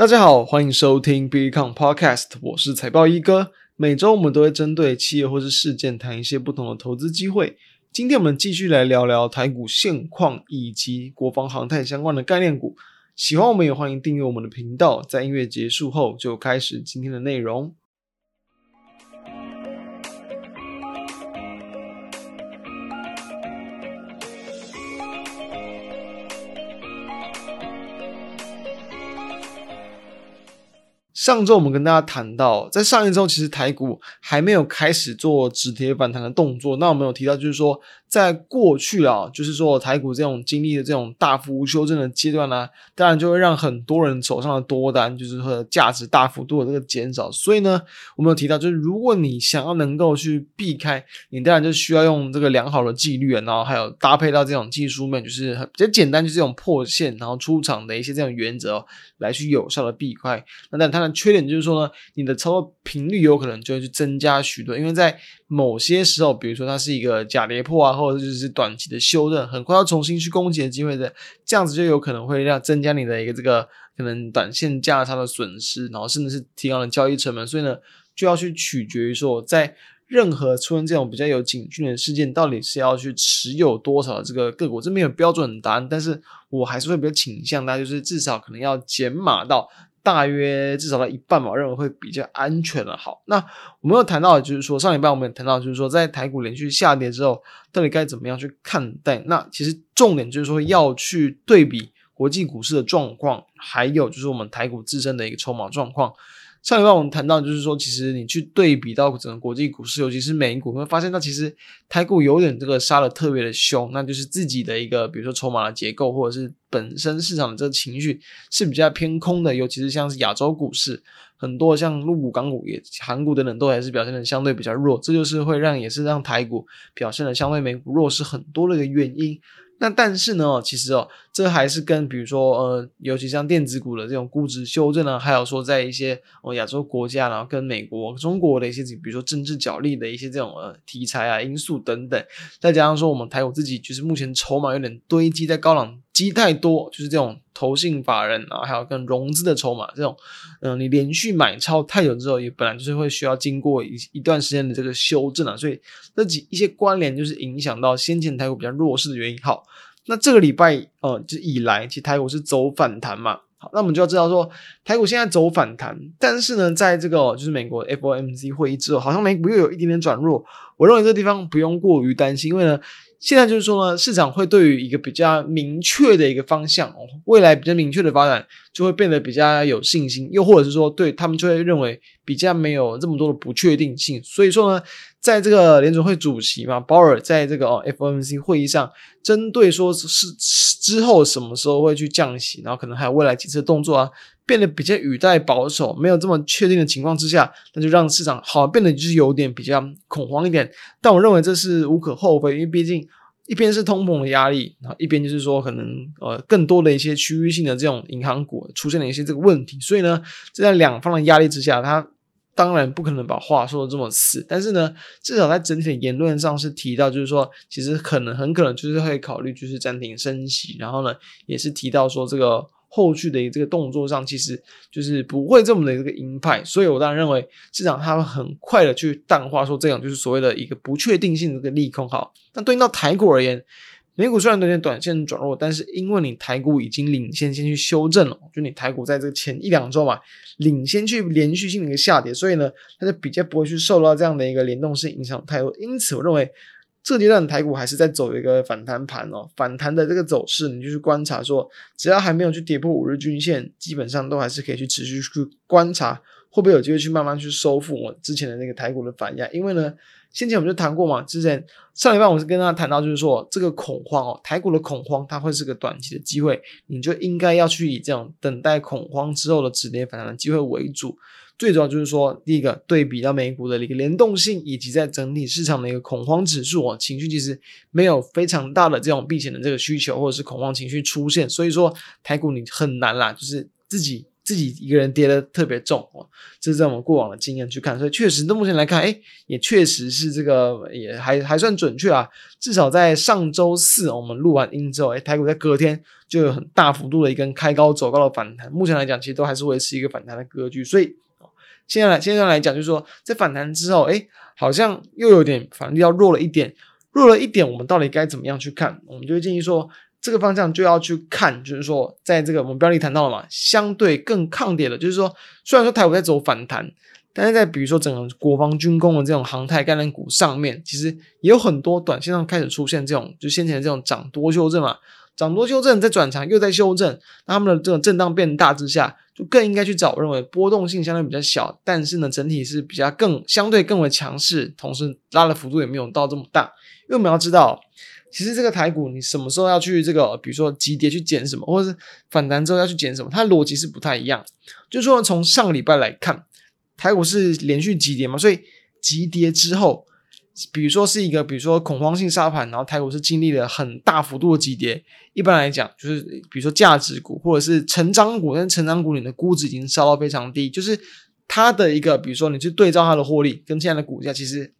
大家好，欢迎收听 b e c o n Podcast，我是财报一哥。每周我们都会针对企业或是事件谈一些不同的投资机会。今天我们继续来聊聊台股现况以及国防航太相关的概念股。喜欢我们也欢迎订阅我们的频道。在音乐结束后，就开始今天的内容。上周我们跟大家谈到，在上一周其实台股还没有开始做止跌反弹的动作。那我们有提到，就是说，在过去啊，就是说台股这种经历的这种大幅修正的阶段呢、当然就会让很多人手上的多单就是说价值大幅度的这个减少。所以呢，我们有提到，就是如果你想要能够去避开，你当然就需要用这个良好的纪律，然后还有搭配到这种技术面，就是比较简单，就是这种破线然后出场的一些这种原则、哦、来去有效的避开。那但它的缺点就是说呢，你的操作频率有可能就会去增加许多，因为在某些时候，比如说它是一个假跌破啊，或者就是短期的修正，很快要重新去攻击的机会的，这样子就有可能会让增加你的一个这个可能短线价差的损失，然后甚至是提高了交易成本，所以呢，就要去取决于说，在任何出现这种比较有警讯的事件，到底是要去持有多少这个个股，这没有标准的答案，但是我还是会比较倾向大家就是至少可能要减码到。大约至少到一半吧，我认为会比较安全的。好，那我们有谈到，就是说上礼拜我们有谈到，就是说在台股连续下跌之后，到底该怎么样去看待？那其实重点就是说要去对比国际股市的状况，还有就是我们台股自身的一个筹码状况。上礼拜我们谈到，就是说，其实你去对比到整个国际股市，尤其是美股，你会发现，它其实台股有点这个杀的特别的凶，那就是自己的一个，比如说筹码的结构，或者是本身市场的这个情绪是比较偏空的，尤其是像是亚洲股市，很多像陆股、港股也、韩股等等，都还是表现的相对比较弱，这就是会让也是让台股表现的相对美股弱势很多的一个原因。那但是呢，其实哦，这还是跟比如说呃，尤其像电子股的这种估值修正呢，还有说在一些哦亚洲国家，然后跟美国、中国的一些，比如说政治角力的一些这种呃题材啊因素等等，再加上说我们台股自己就是目前筹码有点堆积在高档。积太多，就是这种投信法人啊，还有跟融资的筹码这种，嗯，你连续买超太久之后，也本来就是会需要经过一一段时间的这个修正啊，所以这几一些关联就是影响到先前台股比较弱势的原因。好，那这个礼拜呃，就以来其实台股是走反弹嘛，好，那我们就要知道说台股现在走反弹，但是呢，在这个就是美国 FOMC 会议之后，好像美股又有一点点转弱，我认为这地方不用过于担心，因为呢。现在就是说呢，市场会对于一个比较明确的一个方向，未来比较明确的发展，就会变得比较有信心，又或者是说，对他们就会认为比较没有这么多的不确定性。所以说呢，在这个联准会主席嘛，鲍尔在这个哦 FOMC 会议上，针对说是之后什么时候会去降息，然后可能还有未来几次动作啊。变得比较语带保守，没有这么确定的情况之下，那就让市场好像变得就是有点比较恐慌一点。但我认为这是无可厚非，因为毕竟一边是通膨的压力，然后一边就是说可能呃更多的一些区域性的这种银行股出现了一些这个问题，所以呢，在两方的压力之下，他当然不可能把话说的这么死。但是呢，至少在整体的言论上是提到，就是说其实可能很可能就是会考虑就是暂停升息，然后呢也是提到说这个。后续的这个动作上，其实就是不会这么的一个鹰派，所以我当然认为市场它会很快的去淡化说这样就是所谓的一个不确定性的一个利空。好，那对应到台股而言，美股虽然有点短线转弱，但是因为你台股已经领先先去修正了，就你台股在这个前一两周嘛，领先去连续性的一个下跌，所以呢，它就比较不会去受到这样的一个联动性影响太多。因此，我认为。这阶段台股还是在走一个反弹盘哦，反弹的这个走势，你就去观察说，只要还没有去跌破五日均线，基本上都还是可以去持续去观察，会不会有机会去慢慢去收复我之前的那个台股的反压？因为呢，先前我们就谈过嘛，之前上礼拜我是跟大家谈到，就是说这个恐慌哦，台股的恐慌它会是个短期的机会，你就应该要去以这种等待恐慌之后的止跌反弹的机会为主。最主要就是说，第一个对比到美股的一个联动性，以及在整体市场的一个恐慌指数啊，情绪其实没有非常大的这种避险的这个需求，或者是恐慌情绪出现，所以说台股你很难啦，就是自己。自己一个人跌得特别重哦，这是在我们过往的经验去看，所以确实，那目前来看，哎，也确实是这个也还还算准确啊。至少在上周四我们录完音之后，哎，台股在隔天就有很大幅度的一根开高走高的反弹，目前来讲，其实都还是维持一个反弹的格局。所以，现在来现在来讲，就是说在反弹之后，哎，好像又有点反力要弱了一点，弱了一点，我们到底该怎么样去看？我们就会建议说。这个方向就要去看，就是说，在这个我们标题谈到了嘛，相对更抗跌的，就是说，虽然说台股在走反弹，但是在比如说整个国防军工的这种航太概念股上面，其实也有很多短线上开始出现这种，就先前的这种涨多修正嘛，涨多修正再转强又在修正，那他们的这种震荡变大之下，就更应该去找我认为波动性相对比较小，但是呢整体是比较更相对更为强势，同时拉的幅度也没有到这么大，因为我们要知道。其实这个台股，你什么时候要去这个，比如说急跌去减什么，或者是反弹之后要去减什么，它的逻辑是不太一样。就是说，从上个礼拜来看，台股是连续急跌嘛，所以急跌之后，比如说是一个，比如说恐慌性杀盘，然后台股是经历了很大幅度的急跌。一般来讲，就是比如说价值股或者是成长股，但成长股里的估值已经烧到非常低，就是它的一个，比如说你去对照它的获利跟现在的股价，其实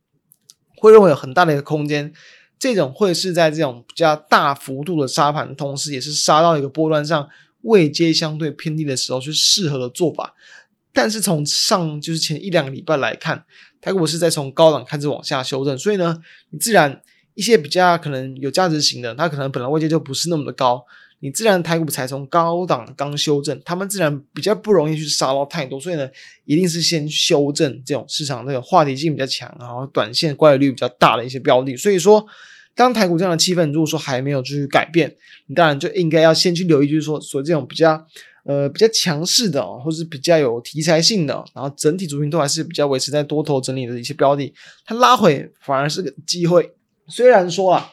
会认为有很大的一个空间。这种会是在这种比较大幅度的杀盘，同时也是杀到一个波段上位阶相对偏低的时候，去适合的做法。但是从上就是前一两个礼拜来看，台股是在从高档开始往下修正，所以呢，你自然一些比较可能有价值型的，它可能本来位阶就不是那么的高，你自然台股才从高档刚修正，他们自然比较不容易去杀到太多，所以呢，一定是先修正这种市场这个话题性比较强，然后短线乖离率比较大的一些标的，所以说。当台股这样的气氛，如果说还没有去改变，你当然就应该要先去留意，就是说，所谓这种比较呃比较强势的，或者是比较有题材性的，然后整体族群都还是比较维持在多头整理的一些标的，它拉回反而是个机会。虽然说啊，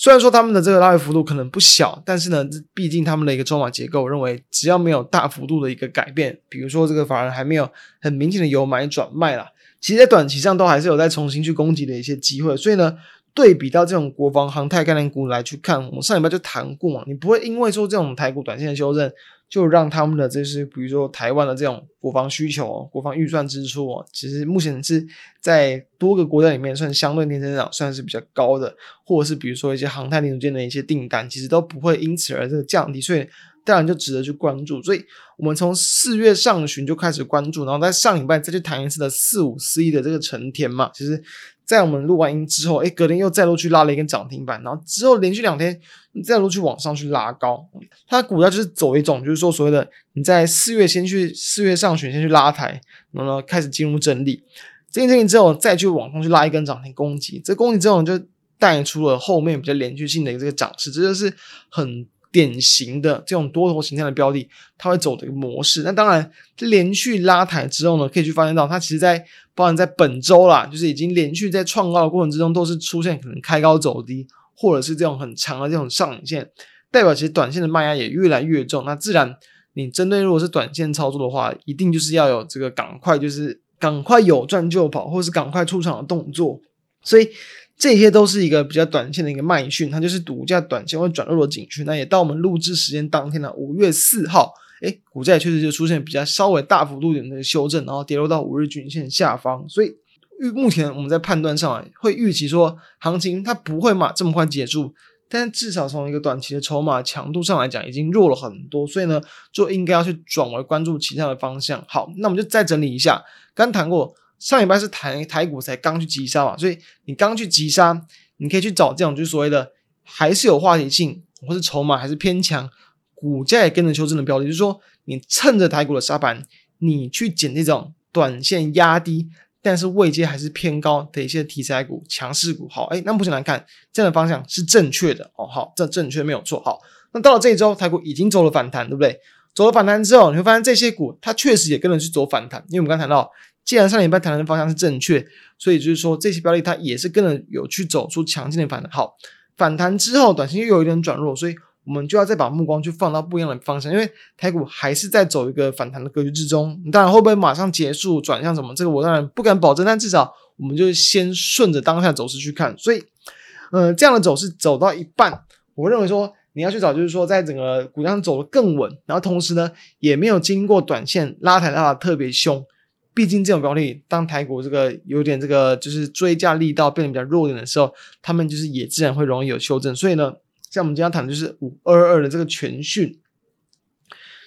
虽然说他们的这个拉回幅度可能不小，但是呢，毕竟他们的一个筹码结构，我认为只要没有大幅度的一个改变，比如说这个法人还没有很明显的由买转卖啦，其实在短期上都还是有在重新去攻击的一些机会，所以呢。对比到这种国防航太概念股来去看，我们上礼拜就谈过嘛，你不会因为说这种台股短线的修正，就让他们的这些比如说台湾的这种国防需求、国防预算支出哦，其实目前是在多个国家里面算相对年增长算是比较高的，或者是比如说一些航太零组件的一些订单，其实都不会因此而这个降低，所以当然就值得去关注。所以我们从四月上旬就开始关注，然后在上礼拜再去谈一次的四五四一的这个成田嘛，其实。在我们录完音之后，诶，隔天又再度去拉了一根涨停板，然后之后连续两天再度去往上去拉高，它股价就是走一种，就是说所谓的你在四月先去四月上旬先去拉抬，然后呢开始进入整理，进行整理之后再去往上去拉一根涨停攻击，这攻击之后就带出了后面比较连续性的一个这个涨势，这就是很。典型的这种多头形态的标的，它会走的一个模式。那当然，连续拉抬之后呢，可以去发现到它其实在包含在本周啦，就是已经连续在创高的过程之中，都是出现可能开高走低，或者是这种很长的这种上影线，代表其实短线的卖压也越来越重。那自然，你针对如果是短线操作的话，一定就是要有这个赶快就是赶快有赚就跑，或是赶快出场的动作。所以。这些都是一个比较短线的一个卖讯，它就是股价短线会转弱的警讯。那也到我们录制时间当天的五月四号，诶，股价确实就出现比较稍微大幅度点的修正，然后跌落到五日均线下方。所以预目前我们在判断上会预期说，行情它不会嘛这么快结束，但至少从一个短期的筹码强度上来讲，已经弱了很多。所以呢，就应该要去转为关注其他的方向。好，那我们就再整理一下，刚谈过。上礼拜是台台股才刚去急杀嘛，所以你刚去急杀，你可以去找这种就是所谓的还是有话题性，或是筹码还是偏强，股价也跟着修正的标的，就是说你趁着台股的杀盘，你去捡这种短线压低，但是位阶还是偏高的一些题材股、强势股。好，哎，那目前来看，这样的方向是正确的哦。好，这正确没有错。好，那到了这一周，台股已经走了反弹，对不对？走了反弹之后，你会发现这些股它确实也跟着去走反弹，因为我们刚谈到。既然上礼拜谈的方向是正确，所以就是说这些标的它也是跟着有去走出强劲的反弹。好，反弹之后短线又有一点转弱，所以我们就要再把目光去放到不一样的方向，因为台股还是在走一个反弹的格局之中。当然会不会马上结束转向什么，这个我当然不敢保证，但至少我们就先顺着当下走势去看。所以，呃，这样的走势走到一半，我认为说你要去找，就是说在整个股价上走得更稳，然后同时呢，也没有经过短线拉抬拉的特别凶。毕竟这种标的，当台股这个有点这个就是追价力道变得比较弱点的时候，他们就是也自然会容易有修正。所以呢，像我们今天谈的就是五二二的这个全讯，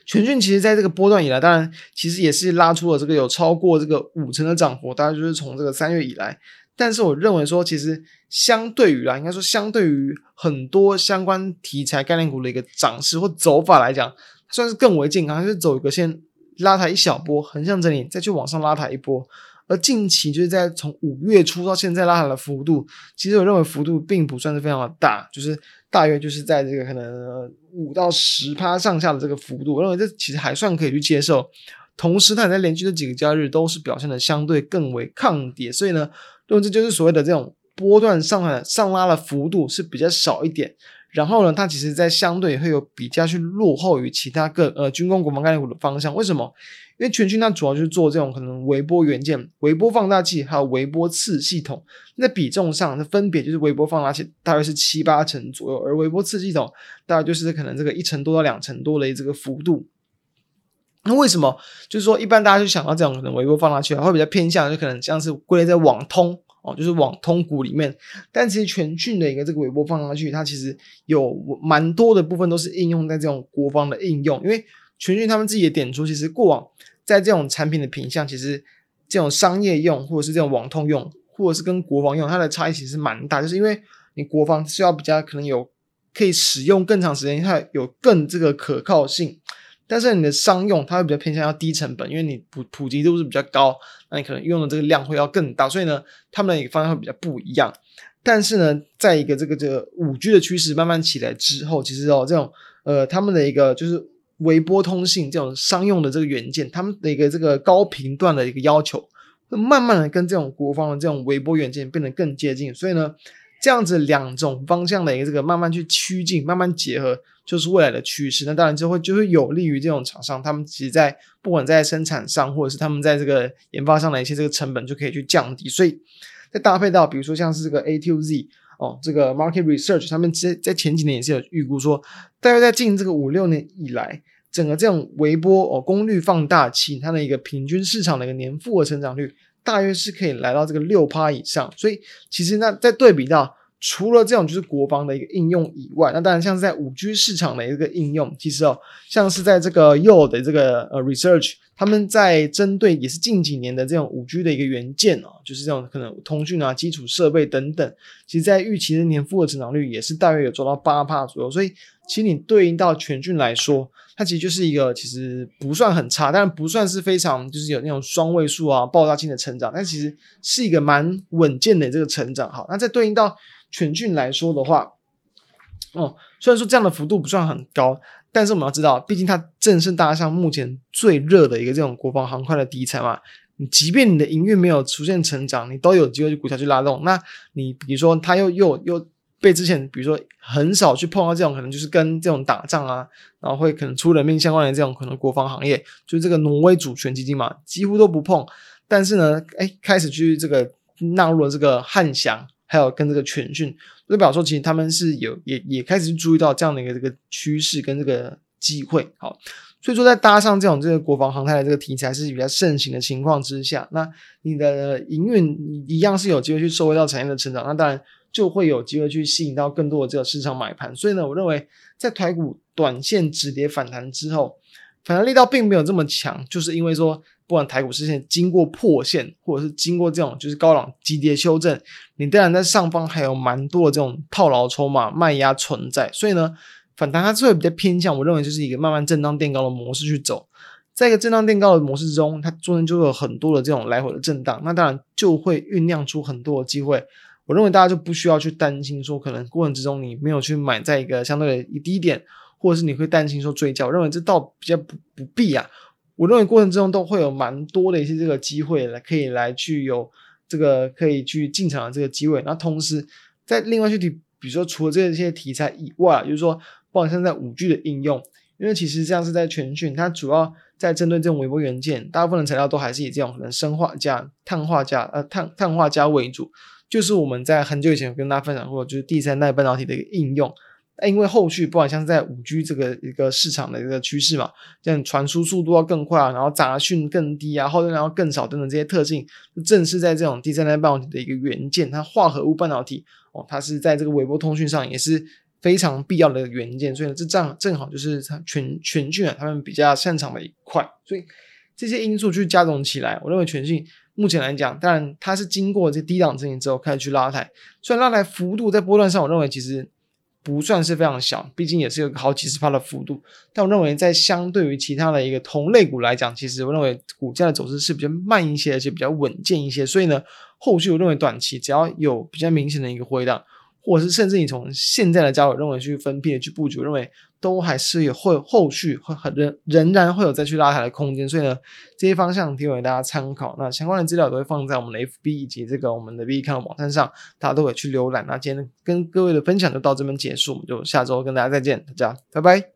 全讯其实在这个波段以来，当然其实也是拉出了这个有超过这个五成的涨幅，大概就是从这个三月以来。但是我认为说，其实相对于啦，应该说相对于很多相关题材概念股的一个涨势或走法来讲，算是更为健康，就是走一个先。拉抬一小波，横向整理，再去往上拉抬一波。而近期就是在从五月初到现在拉抬的幅度，其实我认为幅度并不算是非常的大，就是大约就是在这个可能五到十趴上下的这个幅度，我认为这其实还算可以去接受。同时，它在连续的几个交易日都是表现的相对更为抗跌，所以呢，认为这就是所谓的这种波段上上拉的幅度是比较少一点。然后呢，它其实，在相对会有比较去落后于其他各呃军工国防概念股的方向。为什么？因为全讯它主要就是做这种可能微波元件、微波放大器还有微波次系统。那比重上，它分别就是微波放大器大约是七八成左右，而微波次系统大概就是可能这个一成多到两成多的这个幅度。那为什么？就是说，一般大家就想到这种可能微波放大器会比较偏向，就可能像是归类在网通。哦，就是网通股里面，但其实全讯的一个这个微波放上去，它其实有蛮多的部分都是应用在这种国防的应用。因为全讯他们自己也点出，其实过往在这种产品的品相，其实这种商业用或者是这种网通用，或者是跟国防用，它的差异其实蛮大。就是因为你国防是要比较可能有可以使用更长时间，它有更这个可靠性。但是你的商用，它会比较偏向要低成本，因为你普普及度是比较高，那你可能用的这个量会要更大，所以呢，他们的一个方向会比较不一样。但是呢，在一个这个这个五 G 的趋势慢慢起来之后，其实哦，这种呃，他们的一个就是微波通信这种商用的这个元件，他们的一个这个高频段的一个要求，会慢慢的跟这种国防的这种微波元件变得更接近。所以呢，这样子两种方向的一个这个慢慢去趋近，慢慢结合。就是未来的趋势，那当然就会就会有利于这种厂商，他们其实在不管在生产上，或者是他们在这个研发上的一些这个成本就可以去降低。所以，再搭配到比如说像是这个 A to Z 哦，这个 Market Research 他们在在前几年也是有预估说，大约在近这个五六年以来，整个这种微波哦功率放大器它的一个平均市场的一个年复合成长率，大约是可以来到这个六趴以上。所以，其实那再对比到。除了这种就是国防的一个应用以外，那当然像是在五 G 市场的一个应用，其实哦，像是在这个 Yo 的这个呃 research，他们在针对也是近几年的这种五 G 的一个元件哦，就是这种可能通讯啊、基础设备等等，其实在预期的年复合成长率也是大约有做到八趴左右，所以其实你对应到全讯来说，它其实就是一个其实不算很差，但不算是非常就是有那种双位数啊爆炸性的成长，但其实是一个蛮稳健的这个成长。好，那在对应到。全讯来说的话，哦，虽然说这样的幅度不算很高，但是我们要知道，毕竟它正是大家像目前最热的一个这种国防航快的题材嘛。你即便你的营运没有出现成长，你都有机会去股票去拉动。那你比如说，它又又又被之前比如说很少去碰到这种可能就是跟这种打仗啊，然后会可能出人命相关的这种可能国防行业，就是这个挪威主权基金嘛，几乎都不碰。但是呢，哎，开始去这个纳入了这个汉翔。还有跟这个全讯，就表示说，其实他们是有也也开始注意到这样的一个这个趋势跟这个机会，好，所以说在搭上这种这个国防航太的这个题材是比较盛行的情况之下，那你的营运一样是有机会去收回到产业的成长，那当然就会有机会去吸引到更多的这个市场买盘。所以呢，我认为在台股短线止跌反弹之后，反弹力道并没有这么强，就是因为说。不管台股是现经过破线，或者是经过这种就是高档急跌修正，你当然在上方还有蛮多的这种套牢筹码卖压存在，所以呢，反弹它是会比较偏向，我认为就是一个慢慢震荡垫高的模式去走，在一个震荡垫高的模式中，它中间就会有很多的这种来回的震荡，那当然就会酝酿出很多的机会。我认为大家就不需要去担心说，可能过程之中你没有去买在一个相对的低点，或者是你会担心说追加，我认为这倒比较不不必啊。我认为过程之中都会有蛮多的一些这个机会来可以来去有这个可以去进场的这个机会。那同时在另外去提，比如说除了这些题材以外，就是说包括像在五 G 的应用，因为其实这样是在全讯，它主要在针对这种微波元件，大部分的材料都还是以这种可能砷化镓、碳化镓呃碳碳化镓为主，就是我们在很久以前跟大家分享过，就是第三代半导体的一个应用。因为后续不管像是在五 G 这个一个市场的一个趋势嘛，这样传输速度要更快啊，然后杂讯更低啊，耗电量要更少等等这些特性，正是在这种第三代半导体的一个元件，它化合物半导体哦，它是在这个微波通讯上也是非常必要的元件，所以，这正正好就是它全全讯啊他们比较擅长的一块，所以这些因素去加总起来，我认为全讯目前来讲，当然它是经过这低档整理之后开始去拉抬，虽然拉抬幅度在波段上，我认为其实。不算是非常小，毕竟也是有个好几十趴的幅度。但我认为，在相对于其他的一个同类股来讲，其实我认为股价的走势是比较慢一些，而且比较稳健一些。所以呢，后续我认为短期只要有比较明显的一个回档，或者是甚至你从现在的价位认为去分辨去布局，认为都还是有会后续会很仍仍然会有再去拉抬的空间。所以呢，这些方向提供给大家参考。那相关的资料都会放在我们的 FB 以及这个我们的 V 看网站上，大家都可以去浏览。那今天跟各位的分享就到这边结束，我们就下周跟大家再见，大家拜拜。